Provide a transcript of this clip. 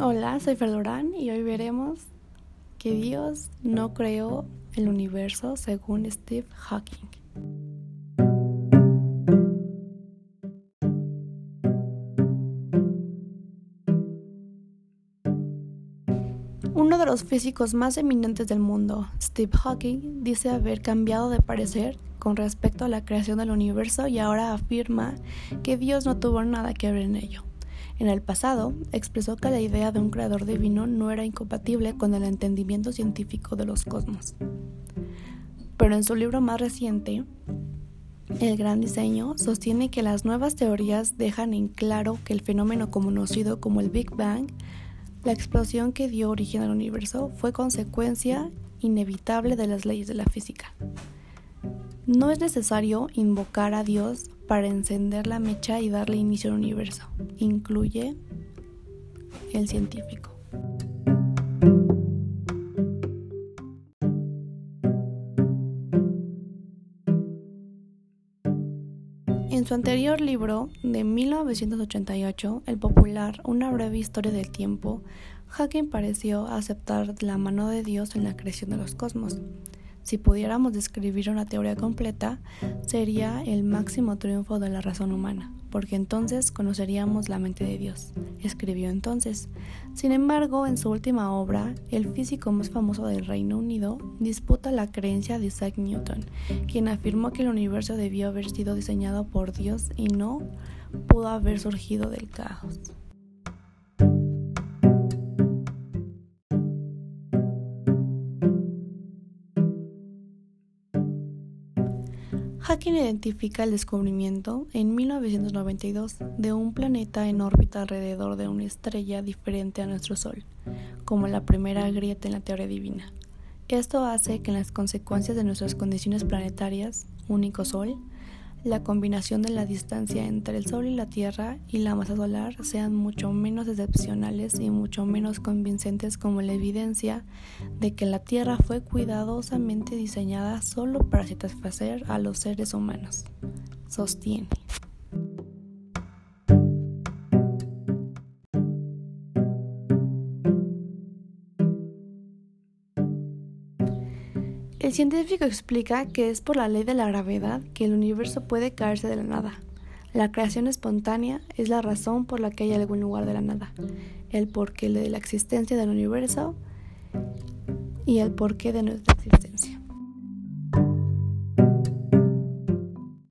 Hola, soy Ferdorán y hoy veremos que Dios no creó el universo según Steve Hawking. Uno de los físicos más eminentes del mundo, Steve Hawking, dice haber cambiado de parecer con respecto a la creación del universo y ahora afirma que Dios no tuvo nada que ver en ello. En el pasado, expresó que la idea de un creador divino no era incompatible con el entendimiento científico de los cosmos. Pero en su libro más reciente, El Gran Diseño, sostiene que las nuevas teorías dejan en claro que el fenómeno conocido como el Big Bang, la explosión que dio origen al universo, fue consecuencia inevitable de las leyes de la física. No es necesario invocar a Dios para encender la mecha y darle inicio al universo. Incluye el científico. En su anterior libro, de 1988, el popular Una breve historia del tiempo, Hawking pareció aceptar la mano de Dios en la creación de los cosmos. Si pudiéramos describir una teoría completa, sería el máximo triunfo de la razón humana, porque entonces conoceríamos la mente de Dios, escribió entonces. Sin embargo, en su última obra, el físico más famoso del Reino Unido disputa la creencia de Isaac Newton, quien afirmó que el universo debió haber sido diseñado por Dios y no pudo haber surgido del caos. Hawking identifica el descubrimiento en 1992 de un planeta en órbita alrededor de una estrella diferente a nuestro Sol, como la primera grieta en la teoría divina. Esto hace que las consecuencias de nuestras condiciones planetarias, único Sol, la combinación de la distancia entre el Sol y la Tierra y la masa solar sean mucho menos excepcionales y mucho menos convincentes como la evidencia de que la Tierra fue cuidadosamente diseñada solo para satisfacer a los seres humanos. Sostiene. El científico explica que es por la ley de la gravedad que el universo puede caerse de la nada. La creación espontánea es la razón por la que hay algún lugar de la nada, el porqué de la existencia del universo y el porqué de nuestra existencia.